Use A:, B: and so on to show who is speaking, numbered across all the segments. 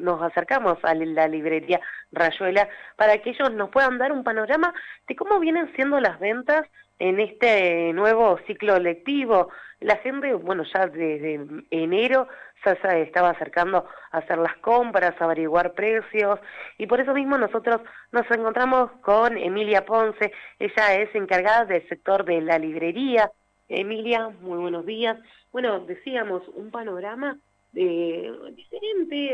A: nos acercamos a la librería Rayuela para que ellos nos puedan dar un panorama de cómo vienen siendo las ventas en este nuevo ciclo lectivo. La gente, bueno, ya desde enero ya se estaba acercando a hacer las compras, averiguar precios y por eso mismo nosotros nos encontramos con Emilia Ponce, ella es encargada del sector de la librería. Emilia, muy buenos días. Bueno, decíamos un panorama eh,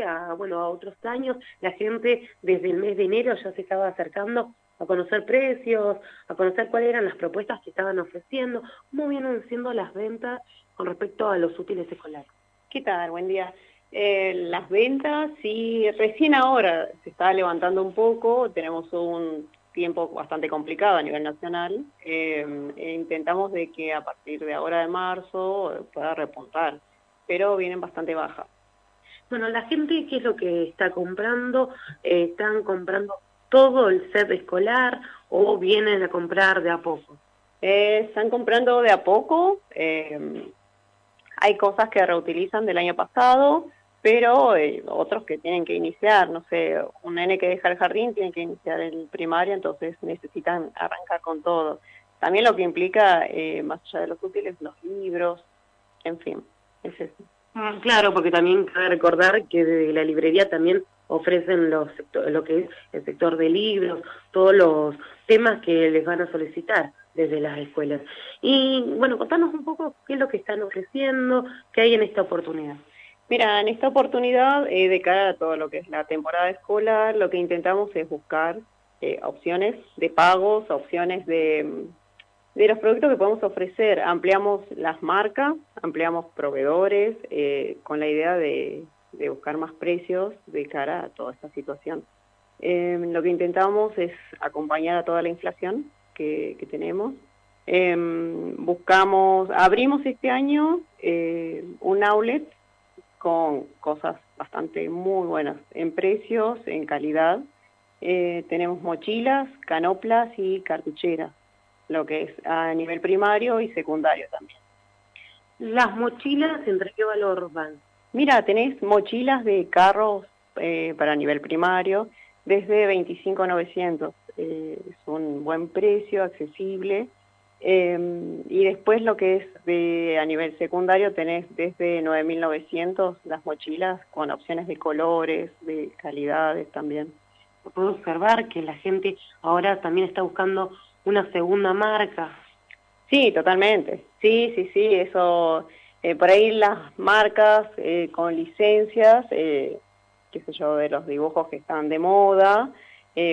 A: a, bueno, a otros años. La gente desde el mes de enero ya se estaba acercando a conocer precios, a conocer cuáles eran las propuestas que estaban ofreciendo, cómo vienen siendo las ventas con respecto a los útiles escolares.
B: ¿Qué tal? Buen día. Eh, las ventas, sí, recién ahora se está levantando un poco, tenemos un tiempo bastante complicado a nivel nacional, eh, e intentamos de que a partir de ahora de marzo pueda repuntar pero vienen bastante bajas.
A: Bueno, la gente, ¿qué es lo que está comprando? Eh, ¿Están comprando todo el set escolar o vienen a comprar de a poco?
B: Eh, están comprando de a poco. Eh, hay cosas que reutilizan del año pasado, pero otros que tienen que iniciar. No sé, un nene que deja el jardín tiene que iniciar el primario, entonces necesitan arrancar con todo. También lo que implica, más allá de los útiles, los libros, en fin.
A: Ah, claro, porque también cabe recordar que desde la librería también ofrecen los lo que es el sector de libros, todos los temas que les van a solicitar desde las escuelas. Y bueno, contanos un poco qué es lo que están ofreciendo, qué hay en esta oportunidad.
B: Mira, en esta oportunidad, eh, de cara a todo lo que es la temporada escolar, lo que intentamos es buscar eh, opciones de pagos, opciones de de los productos que podemos ofrecer, ampliamos las marcas, ampliamos proveedores, eh, con la idea de, buscar más precios de cara a toda esta situación. Em, lo que intentamos es acompañar a toda la inflación que, tenemos. Em, buscamos, abrimos este año eh, un outlet con cosas bastante muy buenas en precios, en calidad. Eh, tenemos mochilas, canoplas y cartucheras lo que es a nivel primario y secundario también.
A: ¿Las mochilas entre qué valor van?
B: Mira, tenés mochilas de carros eh, para nivel primario desde 25.900. Eh, es un buen precio, accesible. Em, y después lo que es de a nivel secundario tenés desde 9.900 las mochilas con opciones de colores, de calidades también.
A: Puedo observar que la gente ahora también está buscando una segunda marca.
B: Sí, totalmente. Sí, sí, sí, eso, eh, por ahí las marcas eh, con licencias, eh, qué sé yo, de los dibujos que están de moda,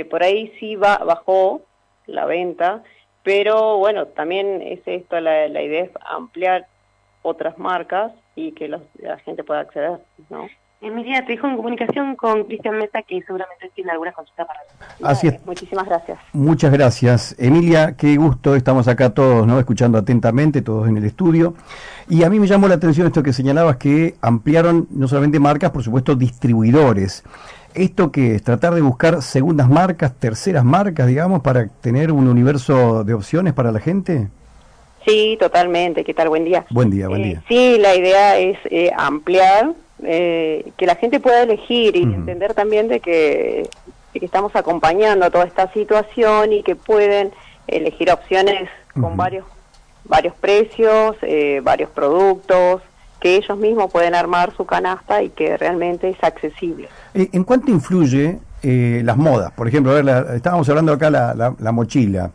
B: por ahí sí va, bajó la venta, pero bueno, también es esto, la, la idea es ampliar otras marcas y que la gente pueda acceder, ¿no?
A: Emilia, te dejo en comunicación con Cristian Mesa, que seguramente tiene alguna consulta para
B: Así es. Muchísimas gracias.
C: Muchas gracias. Emilia, qué gusto, estamos acá todos, ¿no? Escuchando atentamente, todos en el estudio. Y a mí me llamó la atención esto que señalabas, que ampliaron no solamente marcas, por supuesto, distribuidores. ¿Esto que es? ¿Tratar de buscar segundas marcas, terceras marcas, digamos, para tener un universo de opciones para la gente?
B: Sí, totalmente. ¿Qué tal? Buen día.
C: Buen día, buen eh, día.
B: Sí, la idea es eh, ampliar eh, que la gente pueda elegir y entender también de que, estamos acompañando toda esta situación y que pueden elegir opciones con varios varios precios, eh, varios productos, que ellos mismos pueden armar su canasta y que realmente es accesible.
C: Eh, ¿En cuánto influye las modas? Por ejemplo, a ver, estábamos hablando acá la, la, mochila,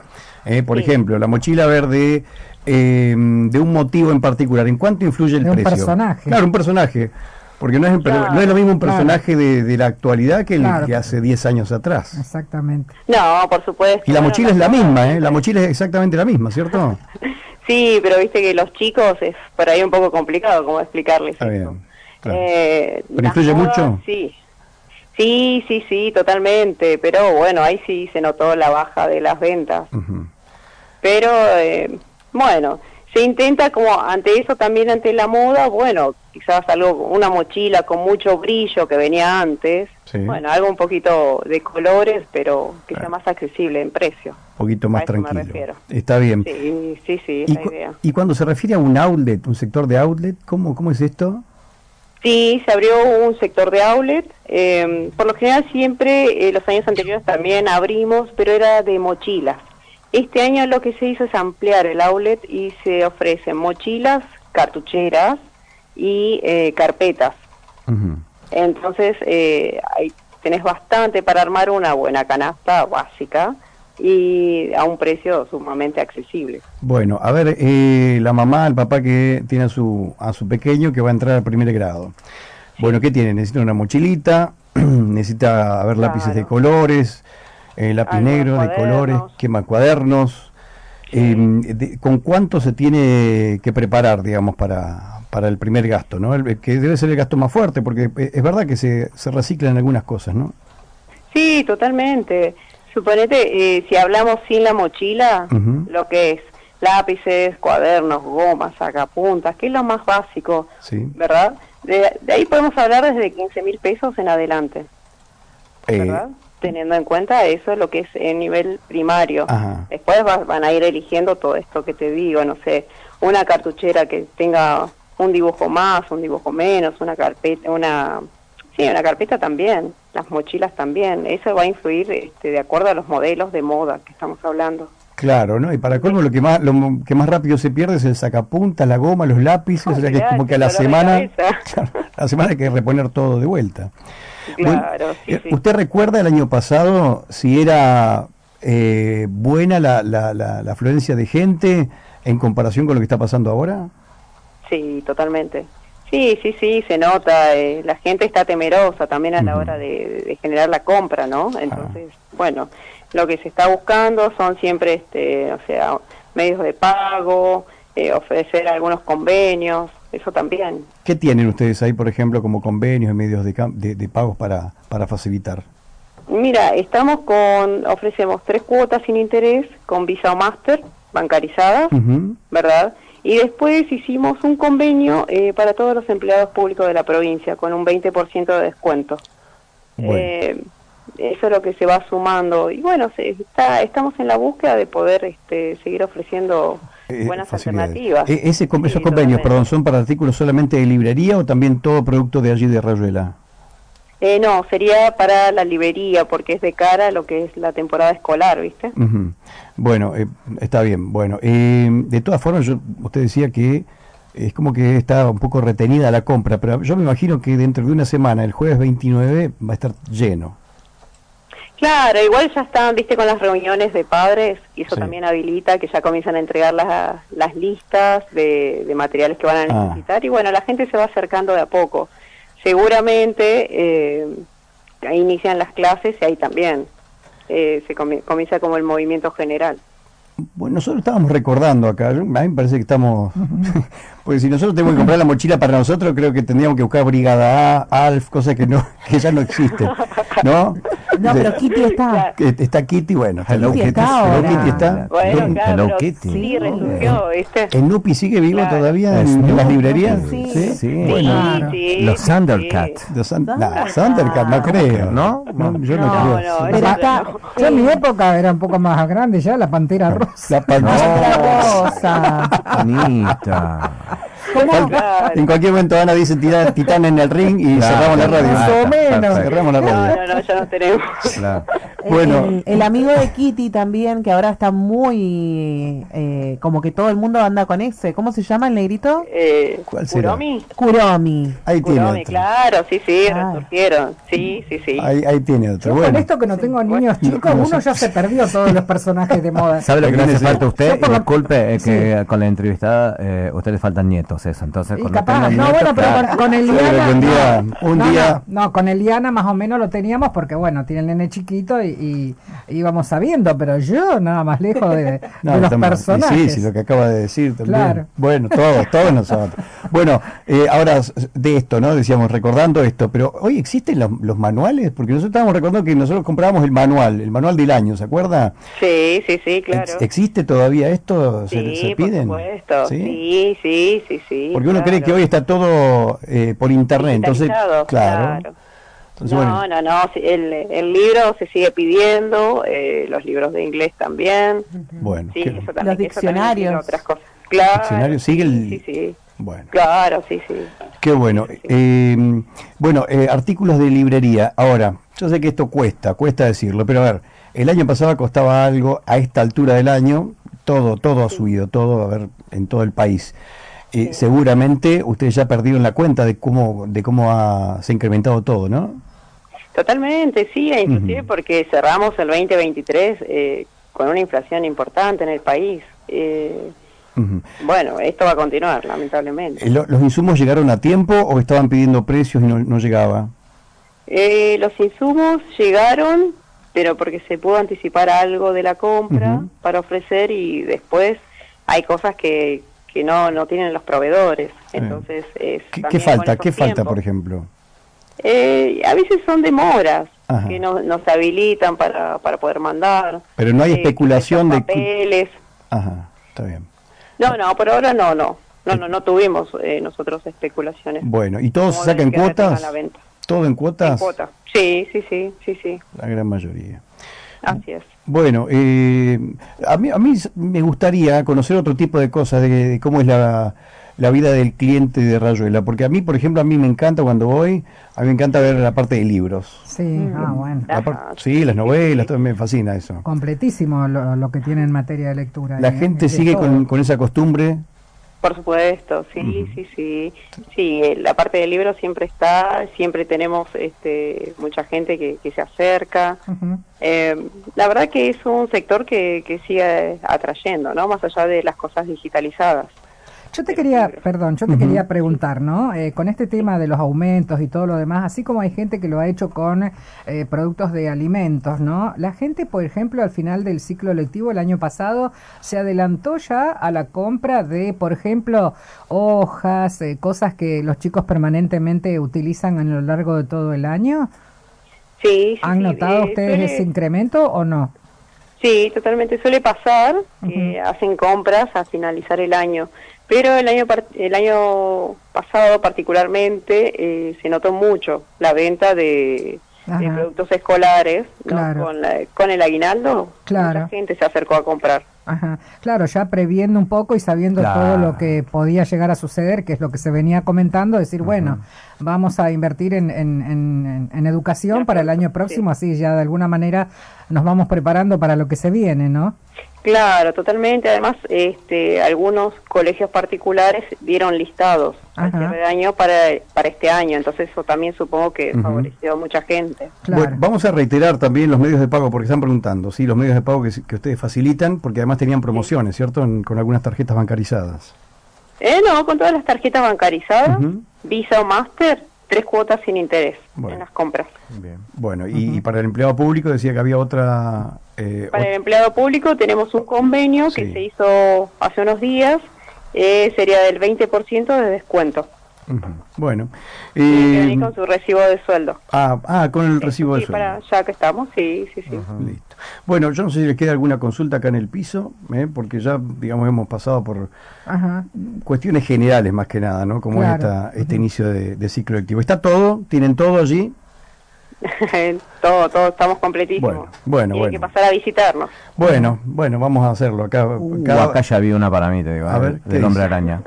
C: por ejemplo, la mochila verde de un motivo en particular. ¿En cuánto influye el precio?
D: Un personaje.
C: Claro, un personaje. Porque no es, no es lo mismo un personaje de, la actualidad que el que hace 10 años atrás.
D: Exactamente.
B: No, por supuesto.
C: Y la mochila es la misma, ¿eh? La mochila es exactamente la misma, ¿cierto?
B: sí, pero viste que los chicos es por ahí un poco complicado cómo explicarles. Está bien.
C: Eh, ¿Pero influye mucho?
B: Sí. Sí, sí, sí, totalmente. Pero bueno, ahí sí se notó la baja de las ventas. Pero eh, bueno, se intenta como ante eso también ante la moda, bueno, quizás algo, una mochila con mucho brillo que venía antes, bueno, algo un poquito de colores, pero que sea más accesible en precio.
C: Un poquito más tranquilo. Está bien.
B: Sí, sí, sí, esa
C: y, idea. Y cuando se refiere a un outlet, un sector de outlet, ¿cómo, cómo es esto?
B: Sí, se abrió un sector de outlet. Eh, por lo general siempre, eh, los años anteriores también abrimos, pero era de mochilas. Este año lo que se hizo es ampliar el outlet y se ofrecen mochilas, cartucheras y eh, carpetas. Entonces, eh, ahí tenés bastante para armar una buena canasta básica y a un precio sumamente accesible.
C: Bueno, a ver, eh, la mamá, el papá que tiene a su, a su pequeño que va a entrar al primer grado. Bueno, ¿qué tiene? Necesita una mochilita, necesita ver lápices de colores, eh, lápiz negro de colores, quema cuadernos. Eh, ¿Con cuánto se tiene que preparar, digamos, para, para el primer gasto, ¿no? El, que debe ser el gasto más fuerte, porque eh, es verdad que se, se reciclan algunas cosas, ¿no?
B: Sí, totalmente. Suponete, eh, si hablamos sin la mochila, lo que es lápices, cuadernos, gomas, sacapuntas, que es lo más básico, ¿verdad? De, ahí podemos hablar desde 15 mil pesos en adelante, eh, ¿verdad? Teniendo en cuenta eso, lo que es el nivel primario. Después van a ir eligiendo todo esto que te digo, no sé, una cartuchera que tenga un dibujo más, un dibujo menos, una carpeta, una Sí, una carpeta también, las mochilas también. Eso va a influir este, de acuerdo a los modelos de moda que estamos hablando.
C: Claro, ¿no? Y para colmo lo que más lo que más rápido se pierde es el sacapunta, la goma, los lápices, o sea que como que a la semana la semana hay que reponer todo de vuelta.
B: Claro,
C: eh, ¿Usted recuerda el año pasado si era eh, buena la, la, la, la afluencia de gente en comparación con lo que está pasando ahora?
B: Sí, totalmente. Sí, sí, sí, se nota. Eh, la gente está temerosa también a la hora de, generar la compra, ¿no? Entonces, bueno, lo que se está buscando son siempre, este, o sea, medios de pago, eh, ofrecer algunos convenios, eso también.
C: ¿Qué tienen ustedes ahí, por ejemplo, como convenios y medios de, de, pagos para, para facilitar?
B: Mira, estamos con, ofrecemos tres cuotas sin interés con Visa o Master bancarizadas, ¿verdad? Y después hicimos un convenio eh, para todos los empleados públicos de la provincia con un 20% de descuento. Eh, eso es lo que se va sumando. Y bueno, se, está, estamos en la búsqueda de poder este, seguir ofreciendo eh, buenas alternativas.
C: E, ese, esos convenios, perdón, ¿son para artículos solamente de librería o también todo producto de allí de Rayuela?
B: Eh, no, sería para la librería, porque es de cara a lo que es la temporada escolar, ¿viste?
C: Bueno, eh, está bien. Bueno, eh, de todas formas, yo, usted decía que es como que está un poco retenida la compra, pero yo me imagino que dentro de una semana, el jueves 29, va a estar lleno.
B: Claro, igual ya están, viste, con las reuniones de padres, y eso también habilita que ya comienzan a entregar las, las listas de, materiales que van a ah. necesitar, y bueno, la gente se va acercando de a poco seguramente eh, ahí inician las clases y ahí también eh, se comienza como el movimiento general.
C: Bueno, nosotros estábamos recordando acá, a mí me parece que estamos, porque si nosotros tenemos que comprar la mochila para nosotros, creo que tendríamos que buscar Brigada A, ALF, cosas que no que ya no existen, ¿no?
D: No, pero Kitty está.
C: Está Kitty, bueno.
D: Hello Kitty está.
B: Hello Kitty está. Bueno, claro, Hello Kitty. Sí, resurgió, ¿viste?
C: ¿El Nupi sigue vivo todavía en, las librerías?
D: Sí, sí.
C: sí.
D: Bueno,
C: los Thundercat. Los no, Thundercat, no creo, ¿no? yo no, creo.
D: pero está, yo en mi época era un poco más grande ya, la Pantera Rosa.
C: La Pantera
D: Rosa.
C: En cualquier momento Ana dice tirar titán en el ring y cerramos la radio.
D: Más o menos.
C: Cerramos la radio.
B: No, no, no, ya no tenemos.
D: Bueno. El, amigo de Kitty también, que ahora está muy. Eh, como que todo el mundo anda con ese. ¿Cómo se llama el negrito?
B: Eh, ¿Cuál será? Kuromi.
D: Kuromi.
C: Ahí
B: tiene. claro, sí, sí, resurgieron. Sí, sí, sí.
C: Ahí, ahí tiene otro.
D: Yo con esto que no tengo niños chicos, uno ya se perdió todos los personajes de moda.
E: ¿Sabe lo que le hace falta a usted? Disculpe, es que con la entrevistada, eh, usted le faltan nietos, eso. Entonces,
D: no, bueno, pero con, Eliana.
C: Un día, un día...
D: No, con Eliana más o menos lo teníamos porque, bueno, tiene el nene chiquito y, íbamos sabiendo, pero yo nada más lejos de, los personajes.
C: Sí, sí, lo que acaba de decir también. Bueno, todos, todos nosotros. Bueno, eh, ahora de esto, ¿no? Decíamos, recordando esto, pero hoy existen los, manuales, porque nosotros estábamos recordando que nosotros comprábamos el manual, el manual del año, ¿se acuerda?
B: Sí, sí, sí, claro.
C: ¿Existe todavía esto?
B: ¿Se, sí, piden? Por supuesto. ¿Sí? sí, sí, sí,
C: Porque uno cree que hoy está todo eh, por internet, entonces, claro.
B: no, no, no, el, el, libro se sigue pidiendo, eh, los libros de inglés también.
C: Bueno,
B: sí, eso también,
D: los diccionarios.
B: otras cosas. Claro.
C: ¿Diccionario sigue el,
B: sí, sí.
C: Bueno.
B: Claro, sí, sí.
C: Qué bueno. Eh, bueno, eh, artículos de librería. Ahora, yo sé que esto cuesta, cuesta decirlo, pero a ver, el año pasado costaba algo, a esta altura del año, todo, todo ha subido, todo, a ver, en todo el país. Eh, Seguramente ustedes ya perdieron la cuenta de cómo, de cómo ha, se ha incrementado todo, ¿no?
B: Totalmente, sí, e inclusive porque cerramos el 2023 eh, con una inflación importante en el país. Eh, bueno, esto va a continuar, lamentablemente.
C: Eh, lo- ¿Los insumos llegaron a tiempo o estaban pidiendo precios y no, no llegaba?
B: Eh, los insumos llegaron, pero porque se pudo anticipar algo de la compra para ofrecer y después hay cosas que, que no, no tienen los proveedores. Entonces, es
C: ¿Qué, falta? ¿Qué falta, por ejemplo?
B: Eh, a veces son demoras
C: Ajá.
B: que no, nos habilitan para, para poder mandar.
C: Pero no hay
B: Eh,
C: especulación de...
B: papeles.
C: Ajá, está bien.
B: No, no, por ahora no, no. No, no, no tuvimos eh, nosotros especulaciones.
C: Bueno, ¿y todo se
B: Como
C: saca en
B: de que retengan
C: cuotas? ¿Todo en
B: En
C: cuotas?
B: cuota. Sí, sí, sí, sí, sí.
C: La gran mayoría.
B: Así es.
C: Bueno, eh, a, mí, a mí s- me gustaría conocer otro tipo de cosas, de, de cómo es la, la vida del cliente de Rayuela, porque a mí, por ejemplo, a mí me encanta cuando voy, a mí me encanta ver la parte de libros.
F: Sí, ah, bueno.
C: La par-
B: Ajá,
C: sí, las novelas, todo, me fascina eso.
F: Completísimo lo, lo que tiene en materia de lectura.
C: La
F: ¿eh?
C: gente sigue con, con esa costumbre.
B: Por supuesto, sí, sí, sí. Sí, eh, la parte del libro siempre está, siempre tenemos este, mucha gente que, que se acerca. Eh, la verdad que es un sector que, que sigue atrayendo, ¿no? Más allá de las cosas digitalizadas.
F: Yo te quería, perdón, yo te quería preguntar, ¿no? Eh, con este tema de los aumentos y todo lo demás, así como hay gente que lo ha hecho con eh, productos de alimentos, ¿no? La gente, por ejemplo, al final del ciclo lectivo el año pasado se adelantó ya a la compra de, por ejemplo, hojas, eh, cosas que los chicos permanentemente utilizan a lo largo de todo el año.
B: Sí, sí,
F: ¿Han
B: sí,
F: notado
B: eh,
F: ustedes ese incremento o no?
B: Sí, totalmente. Suele pasar que hacen compras a finalizar el año, pero el año el año pasado particularmente eh, se notó mucho la venta de, productos escolares ¿no?
F: Claro.
B: con, la- con el aguinaldo.
F: Claro.
B: Mucha gente se acercó a comprar.
F: Ajá, claro, ya previendo un poco y sabiendo
E: Claro.
F: todo lo que podía llegar a suceder, que es lo que se venía comentando, decir, bueno, vamos a invertir en, en, en- en educación para el año próximo, así ya de alguna manera nos vamos preparando para lo que se viene, ¿no?
B: Claro, totalmente. Además, este, algunos colegios particulares dieron listados al de año para, para este año, entonces eso también supongo que favoreció a mucha gente.
F: Claro.
C: Bueno, vamos a reiterar también los medios de pago, porque están preguntando, sí, los medios de pago que, que ustedes facilitan, porque además tenían promociones, ¿cierto? En- con algunas tarjetas bancarizadas.
B: Eh, no, con todas las tarjetas bancarizadas. Visa o Master, tres cuotas sin interés
C: Bueno.
B: en las compras.
C: Bien. Bueno, y, y para el empleado público decía que había otra... eh,
B: Para el empleado público tenemos un convenio
C: Sí.
B: que se hizo hace unos días, eh, sería del 20% de descuento.
C: Bueno. Eh,
B: con su recibo de sueldo.
C: ah, ah, con el recibo de
B: Sí,
C: sueldo.
B: para ya que estamos, sí, sí, sí.
C: Listo. Bueno, yo no sé si les queda alguna consulta acá en el piso, ¿eh? porque ya, digamos, hemos pasado por cuestiones generales más que nada, ¿no? Como
F: Claro.
C: esta, este inicio de, de ciclo lectivo. ¿Está todo? ¿Tienen todo allí?
B: todo, todo, estamos completísimos.
C: Bueno, bueno, bueno.
B: que pasar a visitarnos.
C: Bueno, bueno, vamos a hacerlo acá.
E: Uh,
C: cada-
E: acá ya vi una para mí, te digo.
C: A
E: eh,
C: ver, ¿qué
E: del hombre
C: dice?
E: araña.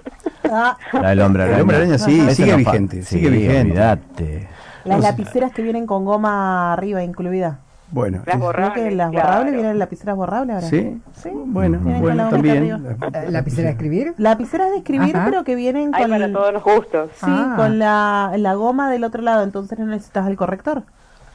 D: Ah,
E: La del hombre
C: El
E: araña.
C: hombre araña sí,
E: Ese
C: sigue
E: no
C: vigente,
E: sí,
C: sigue vigente.
E: olvidate.
D: las lapiceras que vienen con goma arriba incluida.
C: Bueno,
B: Las
C: es-
B: borrables.
D: Creo que las
B: claro.
D: borrables vienen lapiceras borrables ahora.
C: ¿sí?
D: Sí.
C: Bueno, bueno,
D: la
C: también.
F: Eh, ¿Lapicera de escribir?
D: Lapiceras de escribir,
F: Ajá.
D: pero que vienen
B: Hay
D: con,
B: para todos los gustos.
D: sí,
F: Ah.
D: con la, la goma del otro lado, entonces no necesitas el corrector.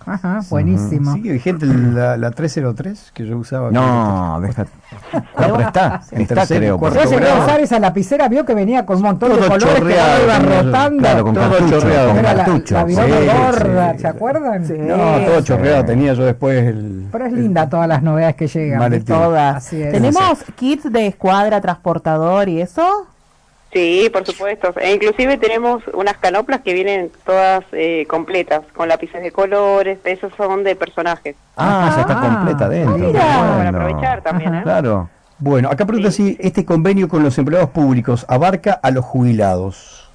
F: Ajá, buenísimo.
C: ¿Sigue vigente la, la 303 que yo usaba?
E: No, deja. No, pero está,
C: En
E: está
C: y
E: creo.
F: Yo llegué a usar esa lapicera, vio que venía con un montón de
C: Todo
F: colores que
C: chorreado, yo.
F: rotando.
E: Claro, con
C: Todo
E: cartucho,
C: chorreado.
E: con
F: Era la,
E: cartucho.
F: la viroma
C: Sí,
F: gorda,
C: sí.
F: ¿se acuerdan?
D: Sí.
C: No, todo
F: Sí.
C: chorreado tenía yo después el...
F: Pero es linda todas las novedades que llegan.
C: Maletín.
D: Todas.
F: Así es.
D: Tenemos kits de escuadra, transportador y eso.
B: Sí, por supuesto. E inclusive tenemos unas canoplas que vienen todas eh, completas, con lápices de colores, esos son de personajes.
E: Ah, ya está
F: Ah,
E: completa dentro.
D: mira.
B: Para aprovechar también, ¿eh?
E: Claro.
C: Bueno, acá pregunta si este convenio con los empleados públicos abarca a los jubilados.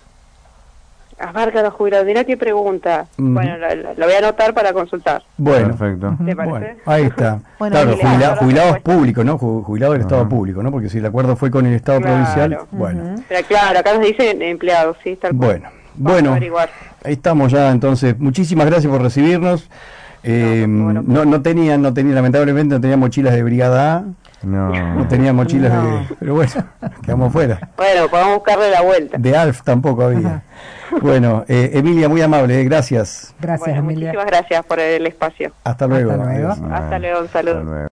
B: Abarca la jubilados. Mira qué pregunta. Bueno, la voy a anotar para consultar.
C: Bueno,
E: Perfecto.
B: ¿Te
C: bueno,
B: parece?
C: ahí está.
D: Bueno,
C: claro,
B: jubilados,
C: públicos, ¿no? Ju- Jubilados del Estado público, ¿no? Porque si el acuerdo fue con el Estado
B: Claro.
C: provincial, bueno.
B: Pero claro, acá nos dicen empleados, sí, tal cual.
C: Bueno,
B: Vamos a
C: bueno,
B: averiguar.
C: ahí estamos ya, entonces, muchísimas gracias por recibirnos. Eh,
B: No, por favor.
C: no, no tenían, no tenían, lamentablemente no tenían mochilas de brigada A,
E: No.
C: no tenían mochilas
D: No.
C: de, pero bueno, quedamos fuera.
B: Bueno, podemos buscarle la vuelta.
C: De Alf tampoco había. Bueno, eh, Emilia, muy amable, eh, gracias.
F: Gracias,
B: Bueno,
F: Emilia.
B: muchísimas gracias por el espacio.
C: Hasta luego.
F: Hasta luego.
C: Adiós.
B: Hasta luego, un saludo.
E: Hasta luego.